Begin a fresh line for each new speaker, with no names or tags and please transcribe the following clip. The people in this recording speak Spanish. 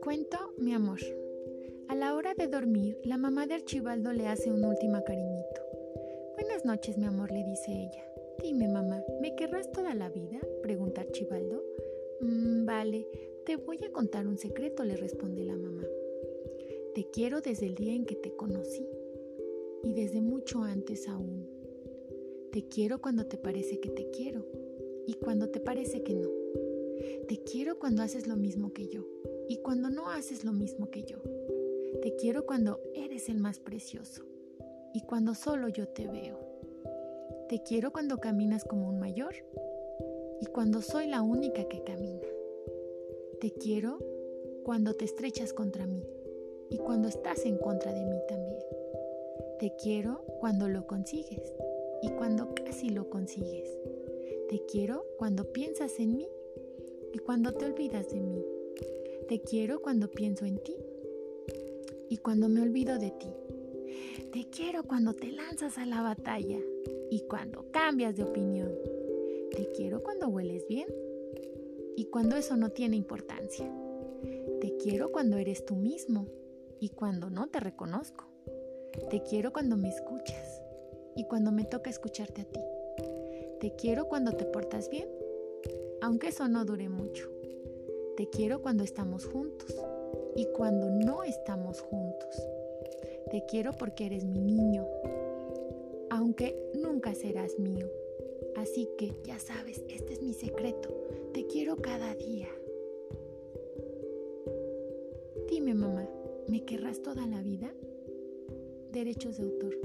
Cuento mi amor. A la hora de dormir, la mamá de Archibaldo le hace un último cariñito. Buenas noches, mi amor, le dice ella. Dime, mamá, ¿me querrás toda la vida? pregunta Archibaldo. Mm, vale, te voy a contar un secreto, le responde la mamá. Te quiero desde el día en que te conocí y desde mucho antes aún. Te quiero cuando te parece que te quiero y cuando te parece que no. Te quiero cuando haces lo mismo que yo y cuando no haces lo mismo que yo. Te quiero cuando eres el más precioso y cuando solo yo te veo. Te quiero cuando caminas como un mayor y cuando soy la única que camina. Te quiero cuando te estrechas contra mí y cuando estás en contra de mí también. Te quiero cuando lo consigues y cuando casi lo consigues. Te quiero cuando piensas en mí y cuando te olvidas de mí. Te quiero cuando pienso en ti y cuando me olvido de ti. Te quiero cuando te lanzas a la batalla y cuando cambias de opinión. Te quiero cuando hueles bien y cuando eso no tiene importancia. Te quiero cuando eres tú mismo y cuando no te reconozco. Te quiero cuando me escuchas y cuando me toca escucharte a ti. Te quiero cuando te portas bien, aunque eso no dure mucho. Te quiero cuando estamos juntos y cuando no estamos juntos. Te quiero porque eres mi niño, aunque nunca serás mío. Así que ya sabes, este es mi secreto. Te quiero cada día. Dime mamá, ¿me querrás toda la vida? Derechos de autor.